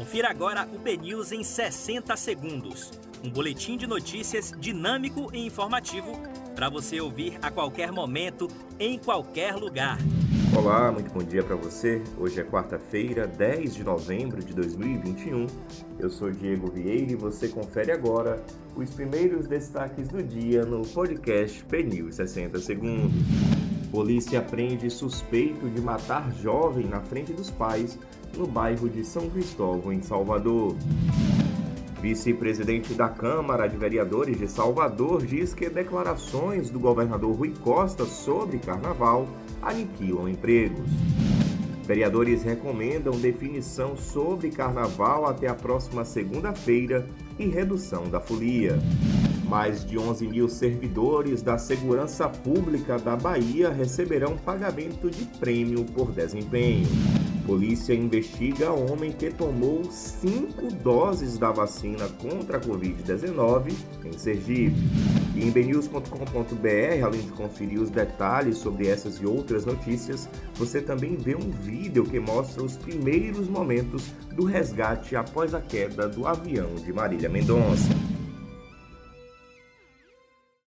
Confira agora o BNews em 60 segundos. Um boletim de notícias dinâmico e informativo para você ouvir a qualquer momento, em qualquer lugar. Olá, muito bom dia para você. Hoje é quarta-feira, 10 de novembro de 2021. Eu sou Diego Vieira e você confere agora os primeiros destaques do dia no podcast BNews 60 segundos. Polícia prende suspeito de matar jovem na frente dos pais no bairro de São Cristóvão, em Salvador. Vice-presidente da Câmara de Vereadores de Salvador diz que declarações do governador Rui Costa sobre carnaval aniquilam empregos. Vereadores recomendam definição sobre carnaval até a próxima segunda-feira e redução da folia. Mais de 11 mil servidores da Segurança Pública da Bahia receberão pagamento de prêmio por desempenho. Polícia investiga homem que tomou cinco doses da vacina contra a Covid-19 em Sergipe. E em bnews.com.br, além de conferir os detalhes sobre essas e outras notícias, você também vê um vídeo que mostra os primeiros momentos do resgate após a queda do avião de Marília Mendonça.